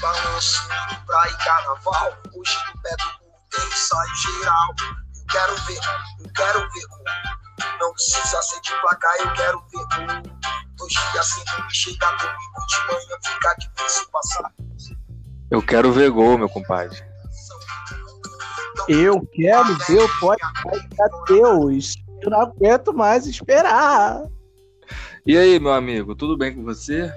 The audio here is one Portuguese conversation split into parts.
balanço, praia e carnaval. Hoje no pé do burro tem ensaio geral. Eu quero ver, eu quero ver. Não precisa ser de placar, eu quero ver. Dois dias sem dormir, chega domingo de manhã, fica difícil passar. Eu quero ver gol, meu compadre. Eu quero ver o podcast Deus. Eu não aguento mais esperar. E aí, meu amigo, tudo bem com você?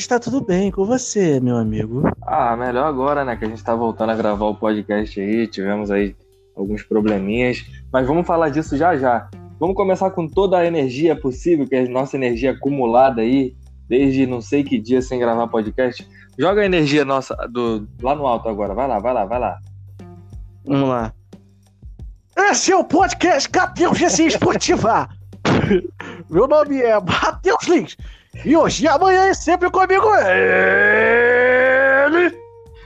Está tudo bem com você, meu amigo? Ah, melhor agora, né? Que a gente tá voltando a gravar o podcast aí. Tivemos aí alguns probleminhas. Mas vamos falar disso já já. Vamos começar com toda a energia possível, que é a nossa energia acumulada aí, desde não sei que dia sem gravar podcast. Joga a energia nossa do, lá no alto agora. Vai lá, vai lá, vai lá. Vamos lá. Esse é o podcast Cateus GC Esportiva. Meu nome é Matheus Lins. E hoje e amanhã é sempre comigo ele.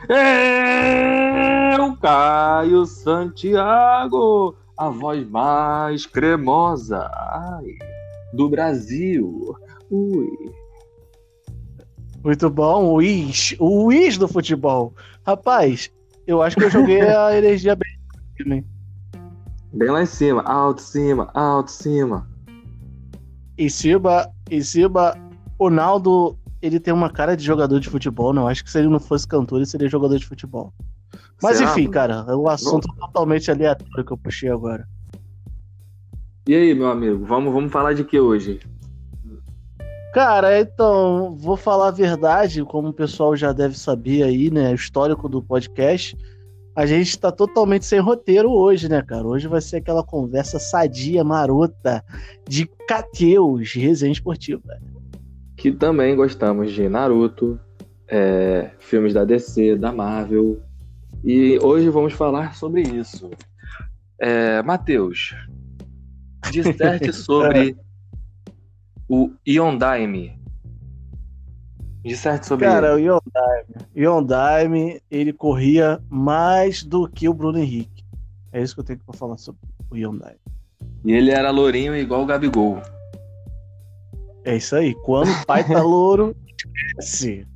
É o Caio Santiago, a voz mais cremosa ai, do Brasil. Ui. Muito bom, o Is, o Is do futebol. Rapaz, eu acho que eu joguei a energia bem. Bem lá em cima, alto, cima, alto, cima. Em cima, em cima, o Naldo, ele tem uma cara de jogador de futebol, não? Acho que se ele não fosse cantor, ele seria jogador de futebol. Mas Será? enfim, cara, é um assunto totalmente aleatório que eu puxei agora. E aí, meu amigo, vamos, vamos falar de que hoje? Cara, então, vou falar a verdade, como o pessoal já deve saber aí, né? O histórico do podcast. A gente tá totalmente sem roteiro hoje, né, cara? Hoje vai ser aquela conversa sadia, marota, de Cateus, resenha esportiva. Que também gostamos de Naruto, é, filmes da DC, da Marvel. E hoje vamos falar sobre isso. É, Matheus, disserte sobre o Yondaime. Disserte sobre Cara, ele. o Yondaime, ele corria mais do que o Bruno Henrique. É isso que eu tenho pra falar sobre o Yondaime. E ele era lourinho igual o Gabigol. É isso aí. Quando o pai tá louro, esquece.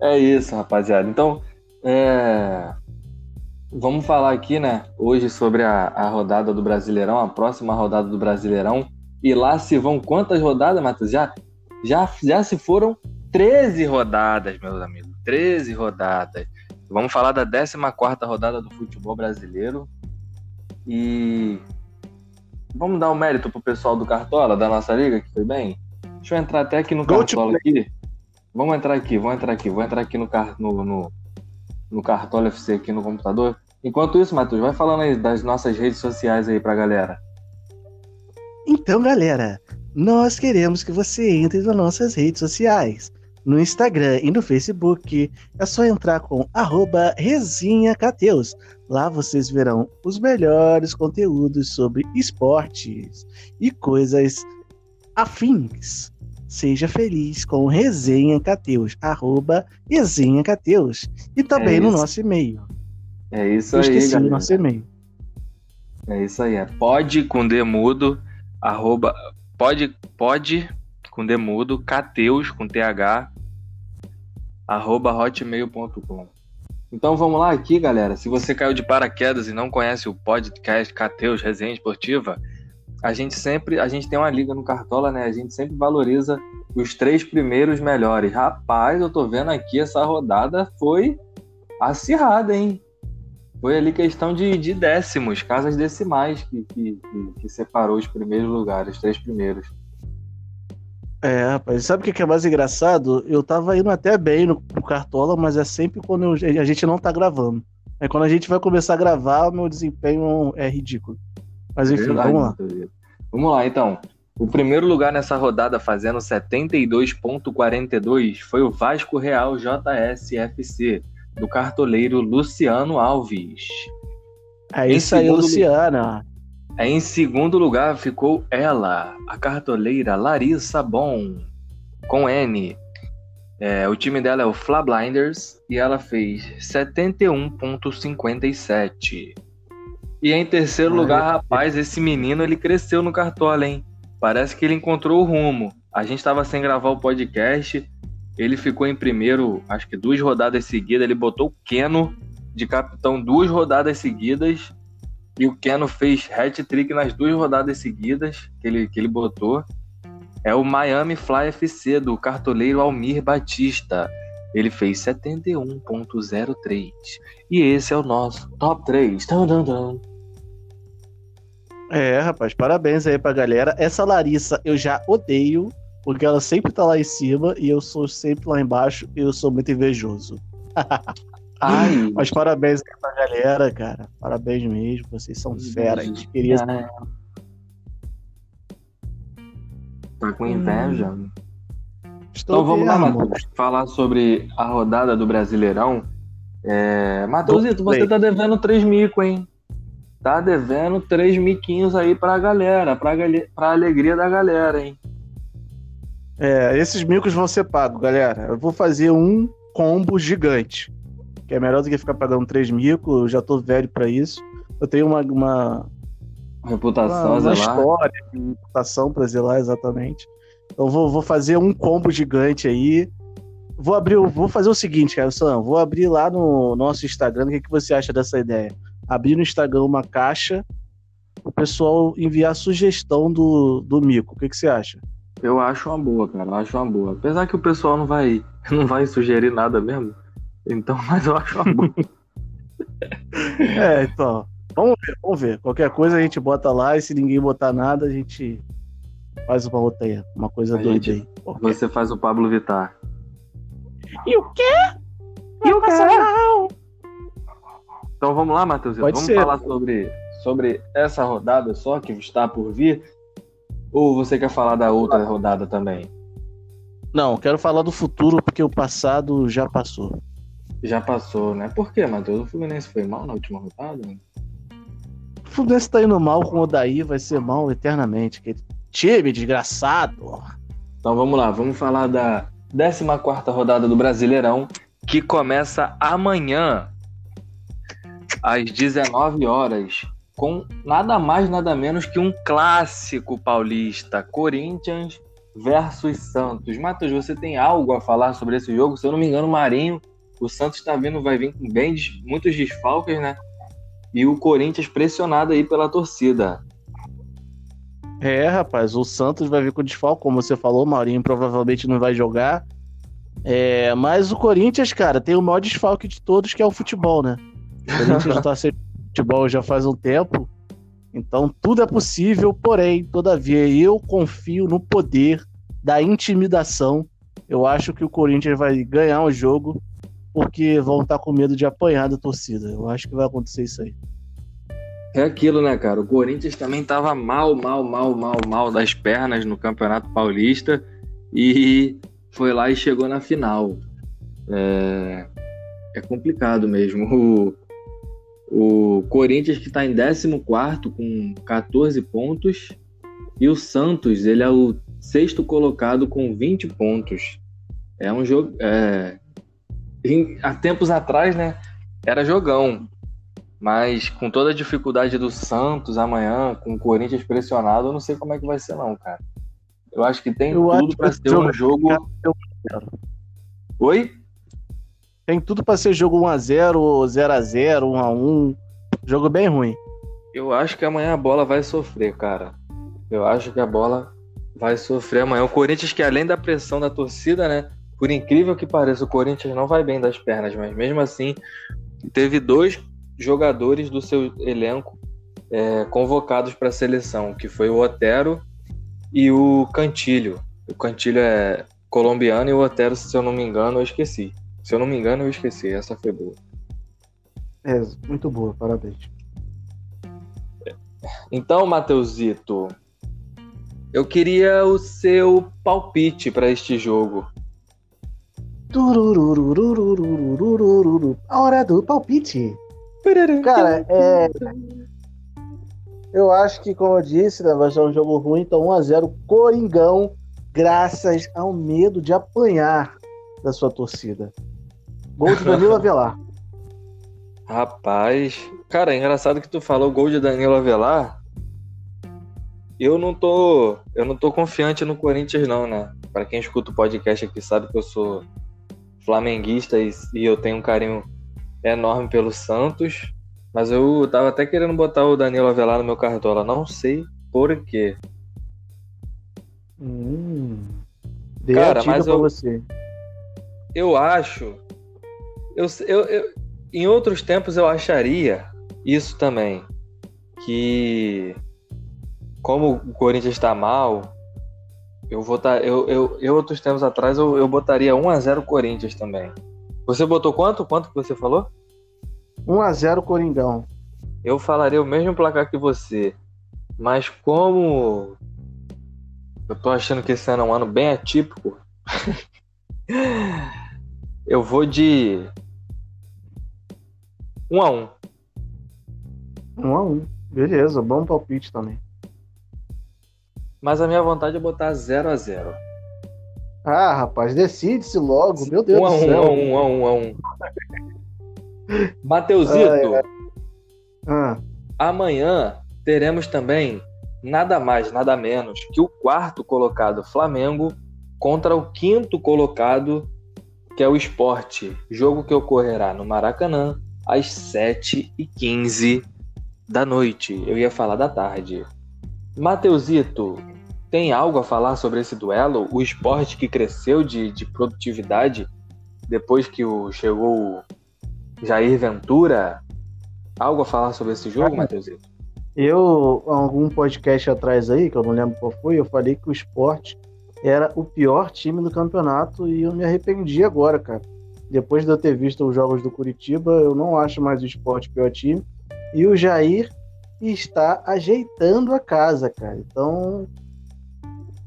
É isso, rapaziada. Então, é, vamos falar aqui, né, hoje sobre a, a rodada do Brasileirão, a próxima rodada do Brasileirão. E lá se vão quantas rodadas, Matheus? Já, já, já se foram 13 rodadas, meus amigos. 13 rodadas. Vamos falar da 14 rodada do futebol brasileiro. E vamos dar um mérito pro pessoal do Cartola, da nossa liga, que foi bem. Deixa eu entrar até aqui no Go Cartola aqui. Vamos entrar aqui, vamos entrar aqui, vou entrar aqui no, car no, no, no Cartola FC aqui no computador. Enquanto isso, Matheus, vai falando aí das nossas redes sociais aí pra galera. Então, galera, nós queremos que você entre nas nossas redes sociais. No Instagram e no Facebook, é só entrar com arroba resinhacateus. Lá vocês verão os melhores conteúdos sobre esportes e coisas afins. Seja feliz com Resenha Cateus, arroba Resenha Cateus. E também É no nosso e-mail. É isso Eu aí, esqueci galera. nosso e-mail. É isso aí, é pode com demudo, arroba, pode, pode com demudo, cateus com th, arroba hotmail.com. Então vamos lá aqui, galera. Se você caiu de paraquedas e não conhece o podcast Cateus Resenha Esportiva, a gente sempre, a gente tem uma liga no Cartola, né? A gente sempre valoriza os três primeiros melhores. Rapaz, eu tô vendo aqui essa rodada foi acirrada, hein? Foi ali questão de, de décimos, casas decimais que, que, que- que separou os primeiros lugares, os três primeiros. É, rapaz, sabe o que é mais engraçado? Eu tava indo até bem no, no Cartola, mas é sempre quando eu- a gente não tá gravando. É quando a gente vai começar a gravar, o meu desempenho é ridículo. Mas enfim, Verdade, vamos lá. Vamos lá, então. O primeiro lugar nessa rodada, fazendo 72,42, foi o Vasco Real JSFC, do cartoleiro Luciano Alves. É Em isso aí, Luciana. Aí, Em segundo lugar ficou ela, a cartoleira Larissa Bom, com N. É, o time dela é o Fla Blinders e ela fez 71,57. E em terceiro Ah, lugar, é. rapaz, esse menino ele cresceu no cartola, hein? Parece que ele encontrou o rumo. A gente estava sem gravar o podcast Ele ficou em primeiro, acho que duas rodadas seguidas. Ele botou o Keno de capitão duas rodadas seguidas. E o Keno fez hat-trick nas duas rodadas seguidas que ele, que ele botou. É o Miami Fly FC do cartoleiro Almir Batista. Ele fez 71.03. E esse é o nosso top 3. Tum, tum, tum. É, rapaz, parabéns aí pra galera. Essa Larissa eu já odeio, porque ela sempre tá lá em cima e eu sou sempre lá embaixo e eu sou muito invejoso. Ai, Mas parabéns aí pra galera, cara. Parabéns mesmo, vocês são fera. A gente queria. É. Tá com inveja? Estou Então vamos lá. Matheus. Falar sobre a rodada do Brasileirão. É... Matheusito, você tá devendo 3 mico, hein? Tá devendo 3 miquinhos aí pra galera, pra, gal... pra alegria da galera, hein? É, esses micos vão ser pagos, galera. Eu vou fazer um combo gigante. Que é melhor do que ficar pagando três micos. Eu já tô velho pra isso. Eu tenho uma, uma, Reputação, uma, uma história, uma reputação pra zelar exatamente. Então vou, vou fazer um combo gigante aí. Vou abrir, vou fazer o seguinte, cara, Sam, vou abrir lá no nosso Instagram. O que, que você acha dessa ideia? Abrir no Instagram uma caixa, o pessoal enviar sugestão do, do mico. O que, que você acha? Eu acho uma boa, cara. Eu acho uma boa. Apesar que o pessoal não vai, não vai sugerir nada mesmo. Então, mas eu acho uma boa. É, então. Vamos ver, vamos ver. Qualquer coisa a gente bota lá e se ninguém botar nada, a gente faz uma outra aí. Uma coisa A doida gente- aí. Você faz o Pablo Vittar. E o quê? E o quê? Então vamos lá, Matheus. Pode Vamos ser. falar sobre, sobre essa rodada só que está por vir? Ou você quer falar da outra rodada também? Não, quero falar do futuro porque o passado já passou. Já passou, né? Por quê, Matheus? O Fluminense foi mal na última rodada? O Fluminense tá indo mal com o Daí, vai ser mal eternamente. Aquele time desgraçado. Então vamos lá, vamos falar da 14 rodada do Brasileirão, que começa amanhã, às 19 horas, com nada mais, nada menos que um clássico paulista: Corinthians versus Santos. Matheus, você tem algo a falar sobre esse jogo? Se eu não me engano, Marinho, o Santos tá vindo, vai vir com bem, muitos desfalques, né? E o Corinthians pressionado aí pela torcida. É, rapaz, o Santos vai vir com desfalque, como você falou, o Maurinho provavelmente não vai jogar. É, mas o Corinthians, cara, tem o maior desfalque de todos, que é o futebol, né? O Corinthians tá sem futebol já faz um tempo. Então tudo é possível, porém, todavia, eu confio no poder da intimidação. Eu acho que o Corinthians vai ganhar o jogo porque vão estar com medo de apanhar da torcida. Eu acho que vai acontecer isso aí. É aquilo, né, cara? O Corinthians também tava mal, mal, mal, mal, mal das pernas no Campeonato Paulista e foi lá e chegou na final. É, é complicado mesmo. O Corinthians que tá em 14 com 14 pontos e o Santos, ele é o sexto colocado com 20 pontos. É um jogo. É, em- há tempos atrás, né? Era jogão. Mas com toda a dificuldade do Santos amanhã, com o Corinthians pressionado, eu não sei como é que vai ser, não, cara. Eu acho que tem Eu tudo esse ser um jogo. Oi? Tem tudo pra ser jogo 1x0, 0x0, 1x1. Jogo bem ruim. Eu acho que amanhã a bola vai sofrer, cara. Eu acho que a bola vai sofrer amanhã. O Corinthians, que além da pressão da torcida, né? Por incrível que pareça, o Corinthians não vai bem das pernas, mas mesmo assim, teve dois jogadores do seu elenco é, convocados para a seleção, que foi o Otero e o Cantilho. O Cantilho é colombiano e o Otero, se eu não me engano, eu esqueci. Se eu não me engano, eu esqueci. Essa foi boa. É, muito boa, parabéns. Então, Matheusito, eu queria o seu palpite para este jogo. A hora do palpite. Cara, é... eu acho que, como eu disse, né, vai ser um jogo ruim, então 1x0 Coringão, graças ao medo de apanhar da sua torcida. Gol de Danilo Avelar. Rapaz, cara, é engraçado que tu falou gol de Danilo Avelar. eu não tô, eu não tô confiante no Corinthians não, né? Para quem escuta o podcast aqui sabe que eu sou flamenguista e, e eu tenho um carinho enorme pelo Santos, mas eu tava até querendo botar o Danilo Avelar no meu cartola, não sei por quê. Hum. Cara, mas eu- você. Eu acho. Eu, eu, eu- em outros tempos eu acharia isso também. Que como o Corinthians está mal, eu votar. Eu, eu, eu outros tempos atrás eu, eu botaria 1x0 Corinthians também. Você botou quanto? Quanto que você falou? 1x0 Coringão. Eu falaria o mesmo placar que você. Mas como eu tô achando que esse ano é um ano bem atípico, eu vou de 1 a 1 1x1. Beleza, bom palpite também. Mas a minha vontade é botar 0 a 0 Ah, rapaz, decide-se logo. Meu Deus 1 a do 1 céu. 1 a 1 1 a 1 1 a 1 Mateusito, Ai, Ah, amanhã teremos também nada mais, nada menos que o quarto colocado Flamengo contra o quinto colocado, que é o Esporte. Jogo que ocorrerá no Maracanã às 7h15 da noite. Eu ia falar da tarde. Mateusito, tem algo a falar sobre esse duelo? O esporte que cresceu de, de produtividade depois que o, chegou o Jair Ventura? Algo a falar sobre esse jogo, Cara, Mateusito? eu, algum podcast atrás aí, que eu não lembro qual foi, eu falei que o esporte era o pior time do campeonato e eu me arrependi agora, cara. Depois de eu ter visto os jogos do Curitiba, eu não acho mais o esporte pior time. E o Jair está ajeitando a casa, cara. Então,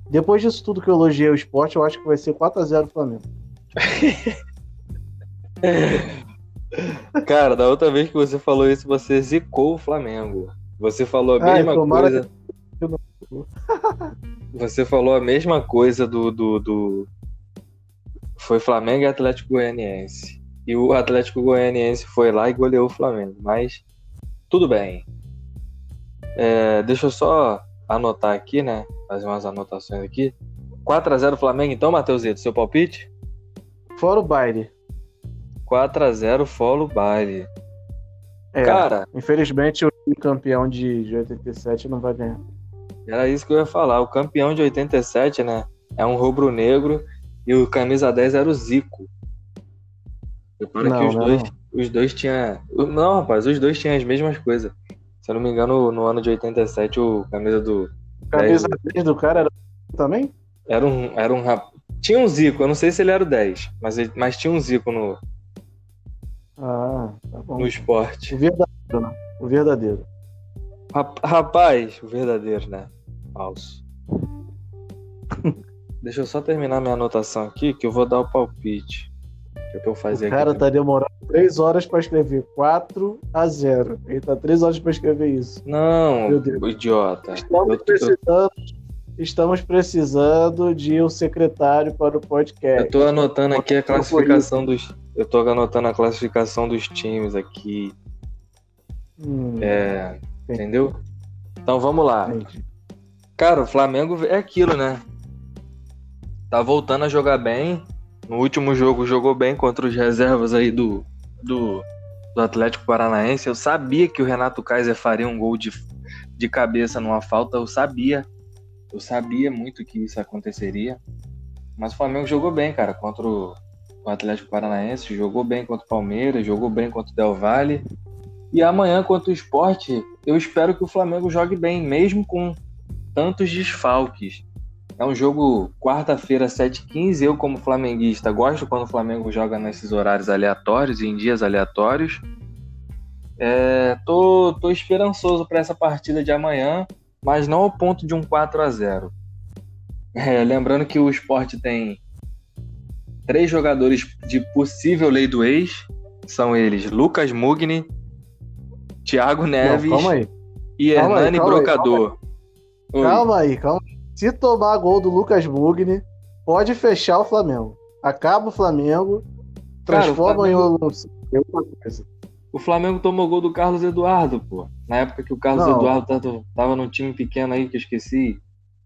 depois disso tudo que eu elogiei o esporte, eu acho que vai ser 4x0 Flamengo. Cara, da outra vez que você falou isso, você zicou o Flamengo. Você falou a Ai, mesma tomara coisa. Você falou a mesma coisa do, do, do- Foi Flamengo e Atlético Goianiense. E o Atlético Goianiense foi lá e goleou o Flamengo. Mas tudo bem. É, deixa eu só anotar aqui, né? Fazer umas anotações aqui. 4x0 Flamengo, então, Matheusito, seu palpite? Fora o baile. 4x0 Folo Baile. É, Cara, infelizmente o campeão de, de 87 não vai ganhar. Era isso que eu ia falar. O campeão de 87, né? É um rubro-negro e o camisa 10 era o Zico. Repara Não, que os não, dois, os dois tinham. Não, rapaz, os dois tinham as mesmas coisas. Se eu não me engano, no ano de 87, o camisa do. Camisa 10 do cara era também? Era um, era um rap... Tinha um Zico, eu não sei se ele era o 10, mas, ele- mas tinha um Zico no, Ah, tá bom. no esporte. O verdadeiro, né? O verdadeiro. Rap- Rapaz, o verdadeiro, né? Falso. Deixa eu só terminar minha anotação aqui, que eu vou dar o palpite. Que eu fazer o cara aqui. tá demorando 3 horas pra escrever 4 a 0. Ele tá 3 horas pra escrever isso. Não, idiota. Estamos Eu- eu- precisando, estamos precisando de um secretário para o podcast. Eu tô anotando aqui a classificação dos. Eu tô anotando a classificação dos times aqui. Hum, É, entendeu? Então vamos lá. entendi. Cara, o Flamengo é aquilo, né? Tá voltando a jogar bem. No último jogo jogou bem contra os reservas aí do, do, do Atlético Paranaense. Eu sabia que o Renato Kaiser faria um gol de, de cabeça numa falta. Eu sabia. Eu sabia muito que isso aconteceria. Mas o Flamengo jogou bem, cara, contra o, o Atlético Paranaense. Jogou bem contra o Palmeiras, jogou bem contra o Del Valle. E amanhã contra o Sport, eu espero que o Flamengo jogue bem, mesmo com tantos desfalques. É um jogo quarta-feira, 7h15. Eu, como flamenguista, gosto quando o Flamengo joga nesses horários aleatórios, em dias aleatórios. É, tô, tô esperançoso para essa partida de amanhã, mas não ao ponto de um 4 a 0 É, lembrando que o esporte tem três jogadores de possível lei do ex. São eles Lucas Mugni, Thiago Neves Não, calma aí. e calma aí, Hernani calma aí, Brocador. Oi. Calma aí, calma aí. Se tomar gol do Lucas Mugni, pode fechar o Flamengo. Acaba o Flamengo, Cara, o transforma Flamengo- em em outra coisa. O Flamengo tomou gol do Carlos Eduardo, pô. Na época que o Carlos Não. Eduardo tava, num time pequeno aí que eu esqueci.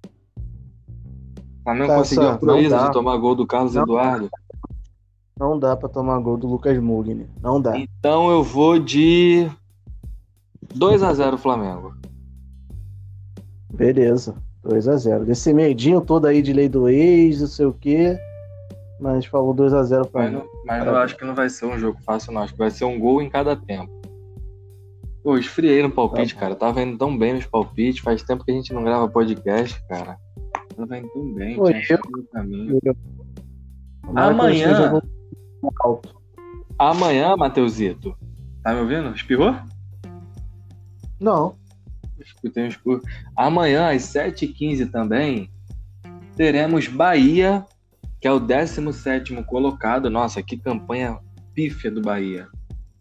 O Flamengo Tá, conseguiu a proeza de tomar gol do Carlos Não. Eduardo. Não dá pra tomar gol do Lucas Mugni. Não dá. Então eu vou de 2 a 0 Flamengo. Beleza. 2x0. Desse medinho todo aí de lei do ex, não sei o quê. Mas falou 2x0 pra Mas, mim. não, mas eu acho que não vai ser um jogo fácil, não. Acho que vai ser um gol em cada tempo. Pô, esfriei no palpite, Tá cara. Tava indo tão bem nos palpites. Faz tempo que a gente não grava podcast, cara. Tava indo tão bem. Oi, tinha achado no caminho. Tomara que eu Amanhã-. Amanhã, Mateusito. Tá me ouvindo? Espirrou? Não. Escutei um espirro. Amanhã, às 7h15 também, teremos Bahia, que é o 17 colocado. Nossa, que campanha pífia do Bahia.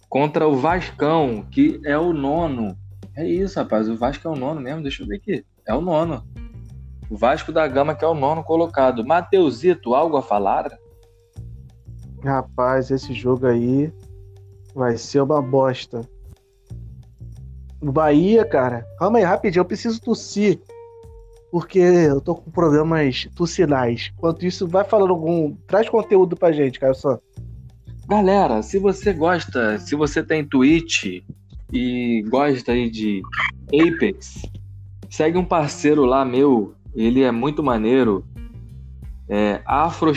Contra o Vascão, que é o nono. É isso, rapaz. O Vasco é o nono mesmo. Deixa eu ver aqui. É o nono. O Vasco da Gama, que é o nono colocado. Mateusito, algo a falar? Rapaz, esse jogo aí vai ser uma bosta. O Bahia, cara. Calma aí, rapidinho. Eu preciso tossir. Porque eu tô com problemas tossinais. Enquanto isso, vai falando algum. Traz conteúdo pra gente, cara. Só. Galera, se você gosta, se você tem Twitch e gosta aí de Apex, segue um parceiro lá meu, ele é muito maneiro. É Afro,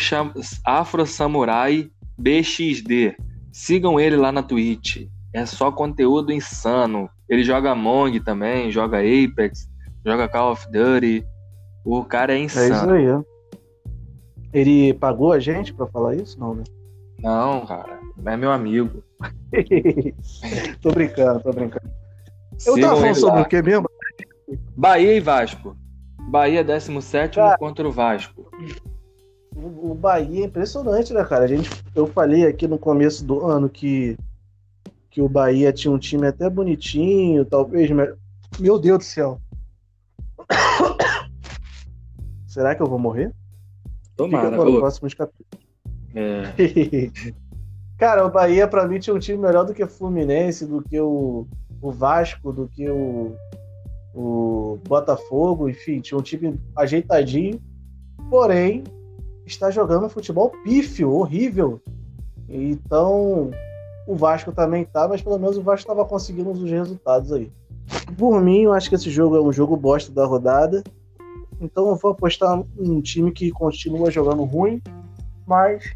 Afro Samurai BXD. Sigam ele lá na Twitch. É só conteúdo insano. Ele joga Among também, joga Apex, joga Call of Duty. O cara é É isso insano. aí, ó. Ele pagou a gente pra falar isso? Não, né? Não, cara, é meu amigo. tô brincando, tô brincando. Eu Sigam tava falando sobre lá. o que mesmo? Bahia e Vasco. Bahia 17 Cara. contra o Vasco. O o Bahia é impressionante, né, cara? A gente, eu falei aqui no começo do ano que, que o Bahia tinha um time até bonitinho, talvez. me- Meu Deus do céu. Será que eu vou morrer? Fica Tomara. para os próximos capítulos. é, cara, o Bahia pra mim tinha um time melhor do que o Fluminense, do que o, o Vasco, do que o, o Botafogo, enfim, tinha um time ajeitadinho, porém está jogando futebol pífio, horrível. Então o Vasco também tá, mas pelo menos o Vasco estava conseguindo os resultados aí. Por mim, eu acho que esse jogo é um jogo bosta da rodada. Então eu vou apostar num time que continua jogando ruim, mas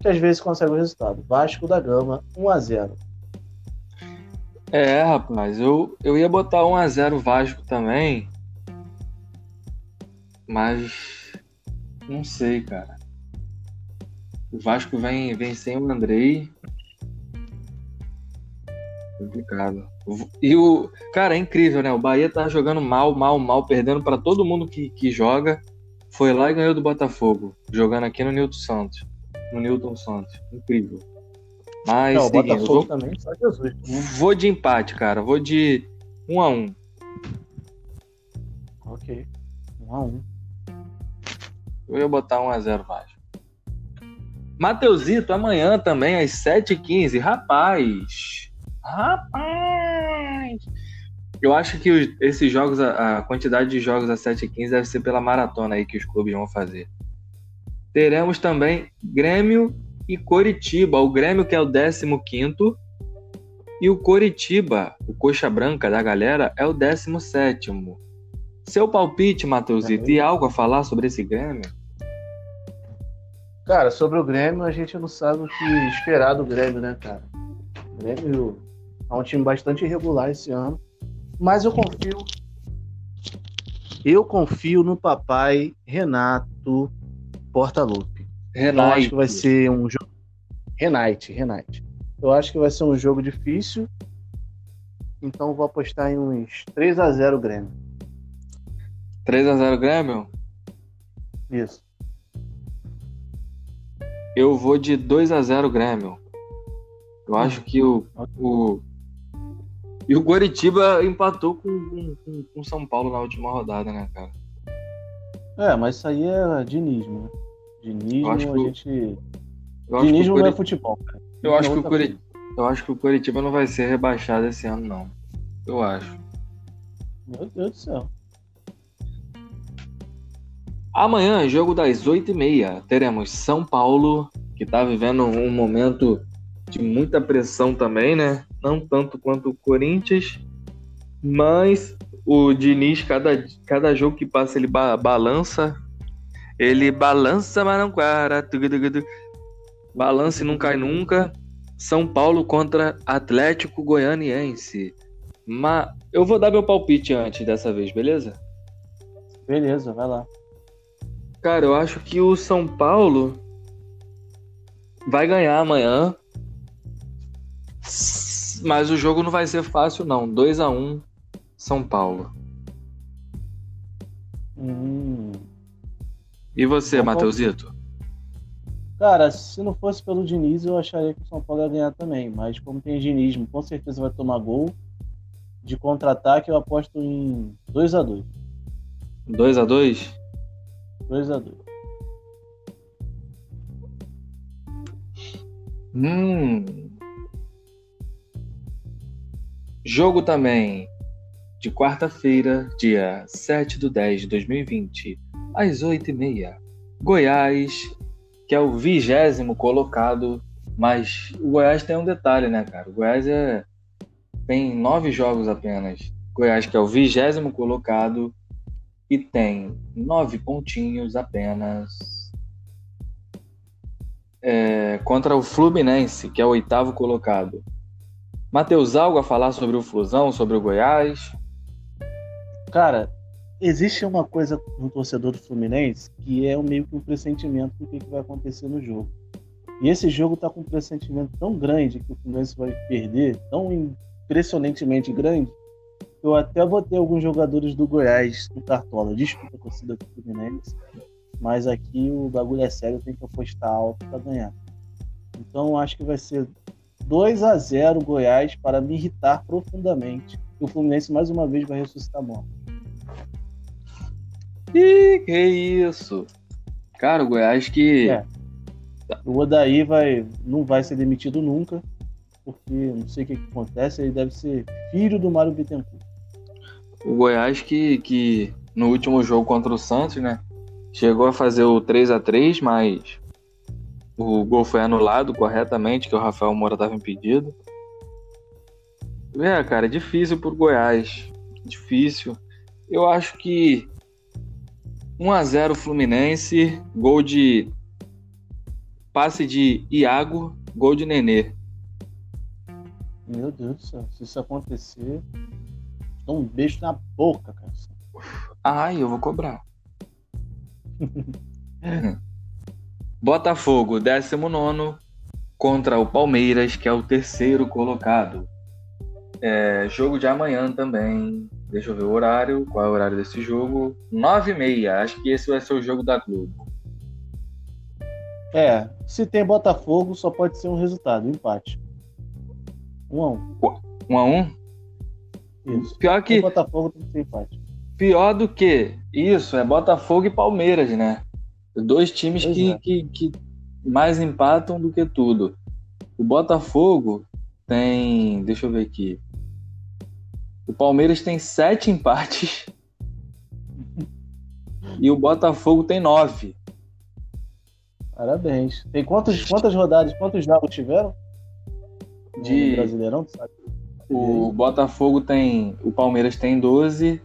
que às vezes consegue o resultado. Vasco da Gama, 1x0. é, rapaz, eu, eu ia botar 1x0 Vasco também. Mas não sei, cara. O Vasco vem, vem sem o Andrei. Complicado. E o. Cara, é incrível, né? O Bahia tá jogando mal, mal, mal, perdendo pra todo mundo que, que joga. Foi lá e ganhou do Botafogo. Jogando aqui no Newton Santos. No Newton Santos. Incrível. Mas Não, seguinte, Botafogo vou, também, só Jesus. vou de empate, cara. Vou de 1 a 1 Ok. 1x1. Eu ia botar 1x0 Vasco. Mateusito, amanhã também, às 7h15. Rapaz! Rapaz! Eu acho que os- esses jogos, a, a quantidade de jogos às 7h15 deve ser pela maratona aí que os clubes vão fazer. Teremos também Grêmio e Coritiba. O Grêmio que é o 15º e o Coritiba, o coxa branca da galera, é o 17º. Seu palpite, Matheusito, e algo a falar sobre esse Grêmio? Cara, sobre o Grêmio, a gente não sabe o que esperar do Grêmio, né, cara? O Grêmio é um time bastante irregular esse ano. Mas eu confio. Eu confio no papai Renato Portaluppi. Eu acho que vai ser um jogo. Renate, Renate. Eu acho que vai ser um jogo difícil. Então vou apostar em uns 3 a 0 Grêmio. 3x0 Grêmio? Isso. Eu vou de 2x0 Grêmio. Eu acho que o, o. E o Coritiba empatou com com- com São Paulo na última rodada, né, cara? É, mas isso aí é dinismo, né? Dinismo, Eu acho que a gente. Eu Dinismo não é futebol, cara. eu acho que o Cori- Eu acho que o Curitiba não vai ser rebaixado esse ano, não. Eu acho. Meu Deus do céu. Amanhã, jogo das 8h30, teremos São Paulo, que está vivendo um momento de muita pressão também, né? Não tanto quanto o Corinthians, mas o Diniz, cada, cada jogo que passa, ele ba balança. Ele balança, mas não para. Balança e não cai nunca. São Paulo contra Atlético Goianiense. Mas eu vou dar meu palpite antes dessa vez, beleza? Beleza, vai lá. Cara, eu acho que o São Paulo vai ganhar amanhã. Mas o jogo não vai ser fácil, não. 2 a 1 São Paulo. Hum. E você, Matheusito? Cara, se não fosse pelo Diniz, eu acharia que o São Paulo ia ganhar também. Mas como tem Dinismo, com certeza vai tomar gol. De contra-ataque, eu aposto em 2 a 2 2 a 2 2 a 2 Hum. Jogo também de quarta-feira, dia 7 do 10 de 2020, às 8h30. Goiás, que é o vigésimo colocado, mas o Goiás tem um detalhe, né, cara? O Goiás é... tem nove jogos apenas. Goiás, que é o vigésimo colocado e tem nove pontinhos apenas. É, contra o Fluminense, que é o oitavo colocado. Matheus, algo a falar sobre o Flusão, sobre o Goiás? Cara, existe uma coisa no torcedor do Fluminense que é meio que um pressentimento do que, que vai acontecer no jogo. E esse jogo tá com um pressentimento tão grande que o Fluminense vai perder, tão impressionantemente grande, que eu até botei alguns jogadores do Goiás no Cartola. Desculpa a torcida do Fluminense, mas aqui o bagulho é sério, tem que apostar alto para ganhar. Então acho que vai ser 2 a 0 Goiás para me irritar profundamente. E o Fluminense mais uma vez vai ressuscitar a morte. Ih, que isso! Cara, o Goiás que. É. O Odaí vai, não vai ser demitido nunca, porque não sei o que, que acontece, ele deve ser filho do Mário Bittencourt. O Goiás que, que no último jogo contra o Santos, né? Chegou a fazer o 3 a 3 mas o gol foi anulado corretamente, que o Rafael Moura estava impedido. É, cara, é difícil pro Goiás. Difícil. Eu acho que 1 a 0 Fluminense, gol de passe de Iago, gol de Nenê. Meu Deus do céu, se isso acontecer, dou um beijo na boca, cara. Ai, eu vou cobrar. Botafogo, 19 contra o Palmeiras, que é o terceiro colocado. É, jogo de amanhã também. Deixa eu ver o horário. Qual é o horário desse jogo? 9h30. Acho que esse vai ser o jogo da Globo. É, se tem Botafogo, só pode ser um resultado, empate. 1 a 1 1 a 1 Isso. Pior que. Tem Botafogo tem que ser empate. Pior do que isso, é Botafogo e Palmeiras, né? Dois times que, é. que, que mais empatam do que tudo. O Botafogo tem. Deixa eu ver aqui. O Palmeiras tem sete empates. e o Botafogo tem nove. Parabéns. Tem quantos, quantas rodadas, quantos jogos tiveram? No De- Brasileirão, tu sabe? O Botafogo tem. O Palmeiras tem 12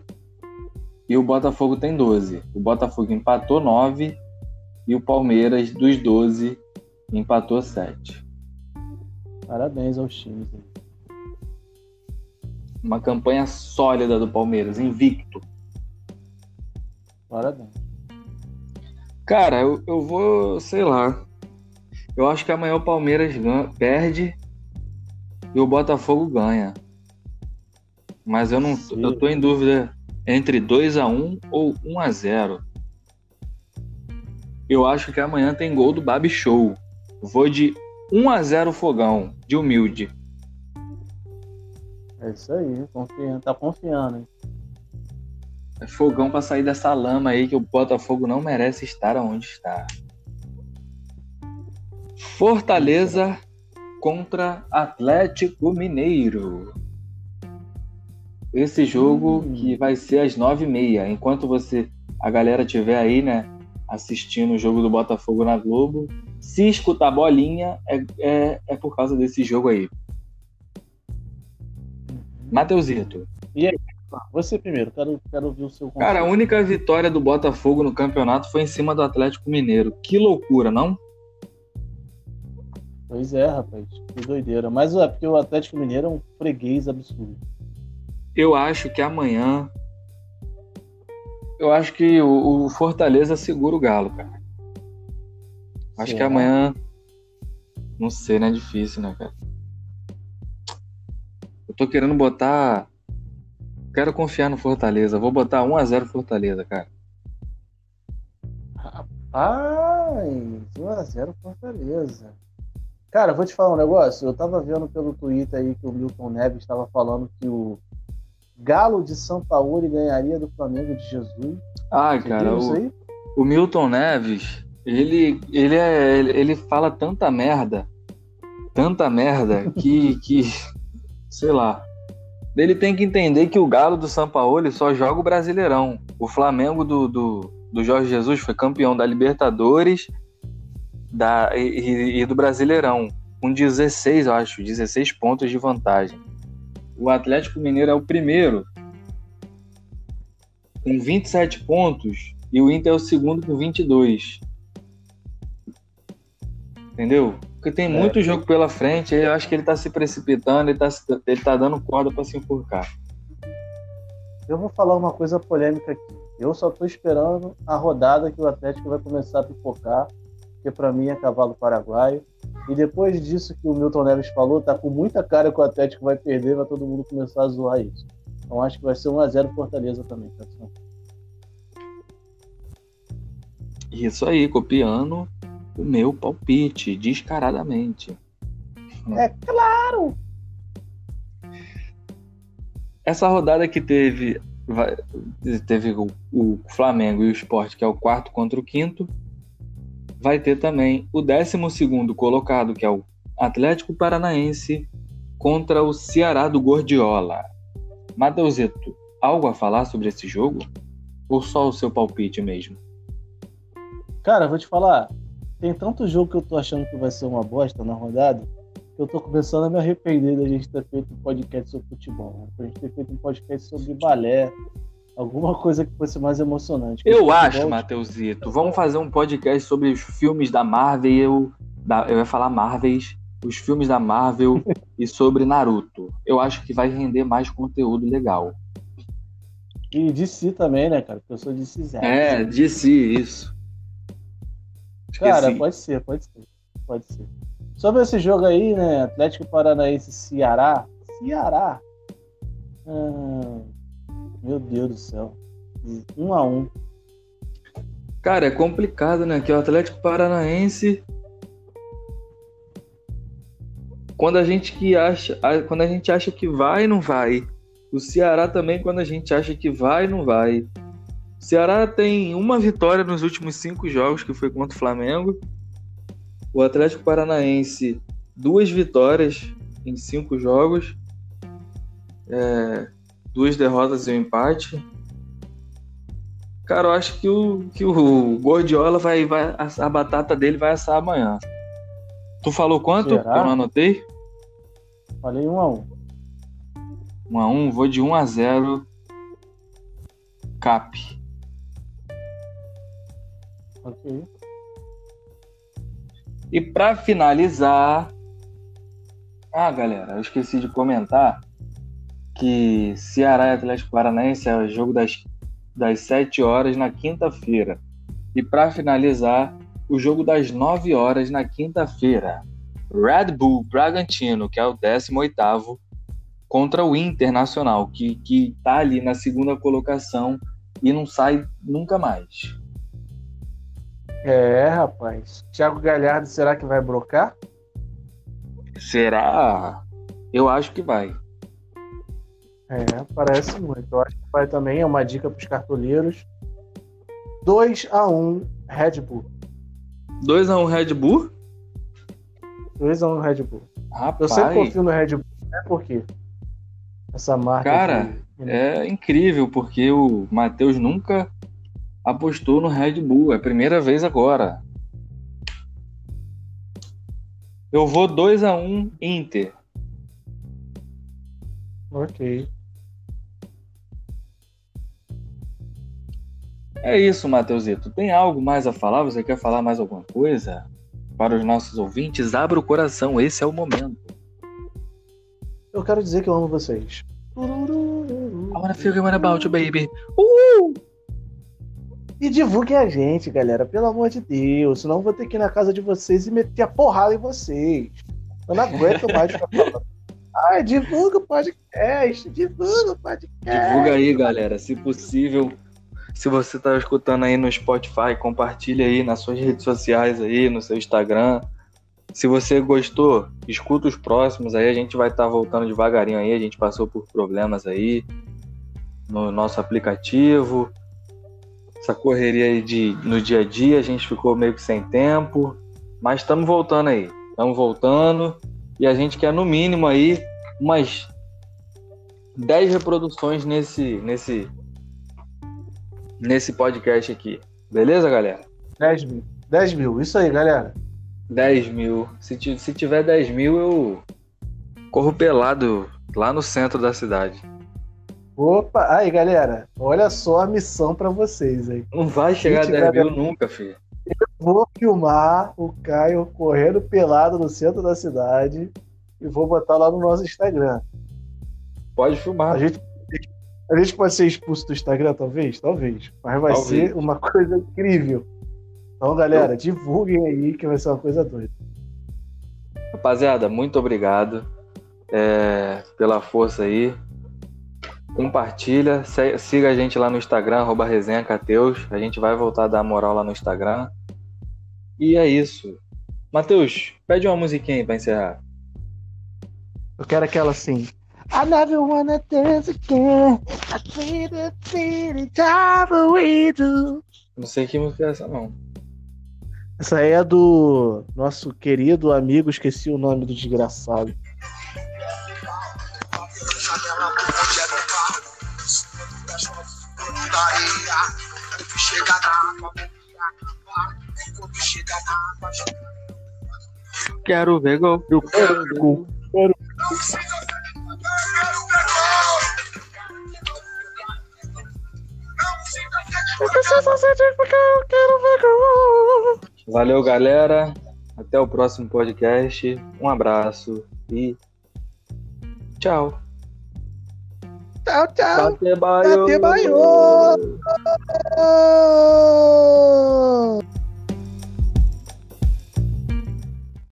e o Botafogo tem 12. O Botafogo empatou 9 e o Palmeiras, dos 12, empatou 7. Parabéns aos times. Uma campanha sólida do Palmeiras, invicto. Parabéns. Cara, eu, eu vou, sei lá. Eu acho que amanhã o Palmeiras ganha- perde e o Botafogo ganha. Mas eu não Sim. eu tô em dúvida entre 2 a 1 ou 1 a 0. Eu acho que amanhã tem gol do Babi Show. Vou de 1 a 0 Fogão, de humilde. É isso aí, confia, tá confiando, hein? É Fogão pra sair dessa lama aí que o Botafogo não merece estar onde está. Fortaleza contra Atlético Mineiro. Esse jogo Hum. que vai ser às nove e meia. Enquanto você, a galera tiver aí, né, assistindo o jogo do Botafogo na Globo, se escutar bolinha, é, é, é por causa desse jogo aí. Mateusito. Você primeiro, quero, quero ouvir o seu Cara, a única vitória do Botafogo no campeonato foi em cima do Atlético Mineiro. Que loucura, não? Pois é, rapaz. Que doideira. Mas é porque o Atlético Mineiro é um freguês absurdo. Eu acho que amanhã. Eu acho que o, o Fortaleza segura o Galo, cara. Acho que amanhã. Não sei, né? É difícil, né, cara? Eu tô querendo botar. Quero confiar no Fortaleza. Vou botar 1x0 Fortaleza, cara. Rapaz, 1x0 Fortaleza. Cara, vou te falar um negócio. Eu tava vendo pelo Twitter aí que o Milton Neves estava falando que o Galo de São Paulo ganharia do Flamengo de Jesus. Ai, Você cara, o, o Milton Neves, ele, ele, é, ele, fala tanta merda, tanta merda, que, que, sei lá. Ele tem que entender que o Galo do São Paulo só joga o Brasileirão. O Flamengo do, do, do Jorge Jesus foi campeão da Libertadores da, e, e do Brasileirão, com 16, eu acho, 16 pontos de vantagem. O Atlético Mineiro é o primeiro, com 27 pontos, e o Inter é o segundo com 22. Entendeu? Porque tem É. muito jogo pela frente, eu acho que ele tá se precipitando, ele tá, ele tá dando corda pra se enforcar. Eu vou falar uma coisa polêmica aqui. Eu só tô esperando a rodada que o Atlético vai começar a pipocar, que pra mim é cavalo paraguaio. E depois disso que o Milton Neves falou, tá com muita cara que o Atlético vai perder, vai todo mundo começar a zoar isso. Então acho que vai ser 1x0 Fortaleza também, tá? Isso aí, copiando o meu palpite, descaradamente. É claro! Essa rodada que teve, teve o, o Flamengo e o Sport, que é o quarto contra o quinto, vai ter também o décimo segundo colocado, que é o Atlético Paranaense, contra o Ceará do Gordiola. Mateusito, algo a falar sobre esse jogo? Ou só o seu palpite mesmo? Cara, vou te falar, tem tanto jogo que eu tô achando que vai ser uma bosta na rodada, que eu tô começando a me arrepender da gente ter feito um podcast sobre futebol. Né? Pra gente ter feito um podcast sobre balé, alguma coisa que fosse mais emocionante. Eu acho, Mateusito, vamos fazer um podcast sobre os filmes da Marvel, da, eu ia falar Marvels, os filmes da Marvel e sobre Naruto. Eu acho que vai render mais conteúdo legal. E de si também, né, cara? Porque eu sou de si É, DC, isso. Cara, Esqueci. pode ser, pode ser. Pode ser. Sobre esse jogo aí, né? Atlético Paranaense Ceará. Ceará. Ah, meu Deus do céu. Um a um. Cara, é complicado, né? Que o Atlético Paranaense. Quando a gente que acha, quando a gente acha que vai, não vai. O Ceará também, quando a gente acha que vai, não vai. O Ceará tem uma vitória nos últimos cinco jogos, que foi contra o Flamengo. O Atlético Paranaense, duas vitórias em cinco jogos. É, duas derrotas e um empate. Cara, eu acho que o, que o Gordiola vai, vai. A batata dele vai assar amanhã. Tu falou quanto? Será? Eu não anotei? Falei um a um. 1 a 1 vou de 1 a 0 Cap. Ok. E pra finalizar. Ah, galera, eu esqueci de comentar que Ceará e Atlético Paranaense é o jogo das, das 7 horas na quinta-feira. E pra finalizar, o jogo das 9 horas na quinta-feira. Red Bull Bragantino, que é o 18º, contra o Internacional, que, que tá ali na segunda colocação e não sai nunca mais. É, rapaz. Thiago Galhardo, será que vai brocar? Será? Eu acho que vai. É, parece muito. Eu acho que vai também. É uma dica pros cartoleiros. 2 a 1 Red Bull. 2x1 Red Bull? 2 a 1 Red Bull. Rapaz, Eu sempre confio no Red Bull, né? Por quê? Essa marca. Cara, de- é incrível, porque o Matheus nunca apostou no Red Bull. É a primeira vez agora. Eu vou 2 a 1 Inter. Ok. É isso, Matheusito. Tem algo mais a falar? Você quer falar mais alguma coisa? Para os nossos ouvintes, abra o coração, esse é o momento. Eu quero dizer que eu amo vocês. I wanna feel good about you, baby. E divulguem a gente, galera, pelo amor de Deus. Senão eu vou ter que ir na casa de vocês e meter a porrada em vocês. Eu não aguento mais ficar falando. Ai, divulga o podcast, divulga o podcast. Divulga aí, galera. Se possível, se você tá escutando aí no Spotify, compartilha aí nas suas redes sociais aí, no seu Instagram. Se você gostou, escuta os próximos aí. A gente vai estar voltando devagarinho aí. A gente passou por problemas aí no nosso aplicativo. Essa correria aí de, no dia a dia, a gente ficou meio que sem tempo. Mas estamos voltando aí. Estamos voltando. E a gente quer, no mínimo, aí, umas 10 reproduções nesse, nesse, nesse podcast aqui. Beleza, galera? 10 mil. 10 mil, isso aí, galera. 10 mil. Se, se tiver 10 mil, eu corro pelado lá no centro da cidade. Opa, aí, galera. Olha só a missão pra vocês aí. Não vai chegar a Se 10 tiver mil nunca, filho. Vou filmar o Caio correndo pelado no centro da cidade e vou botar lá no nosso Instagram. Pode A filmar. gente, a gente pode ser expulso do Instagram, talvez? Talvez. Mas vai Talvez. ser uma coisa incrível. Então, galera, divulguem aí que vai ser uma coisa doida. Rapaziada, muito obrigado é, pela força aí. Compartilha, siga a gente lá no Instagram, arroba resenha Cateus. A gente vai voltar a dar moral lá no Instagram. E é isso. Matheus, pede uma musiquinha aí pra encerrar. Eu quero aquela assim. I never wanna dance again. I see the city time we do. Não sei que música é essa, não. Essa aí é do nosso querido amigo, esqueci o nome do desgraçado. Janela onde é do Valeu, galera. Até o próximo podcast. Um abraço e tchau. Tchau, tchau. Bate baiô. Bate baiô.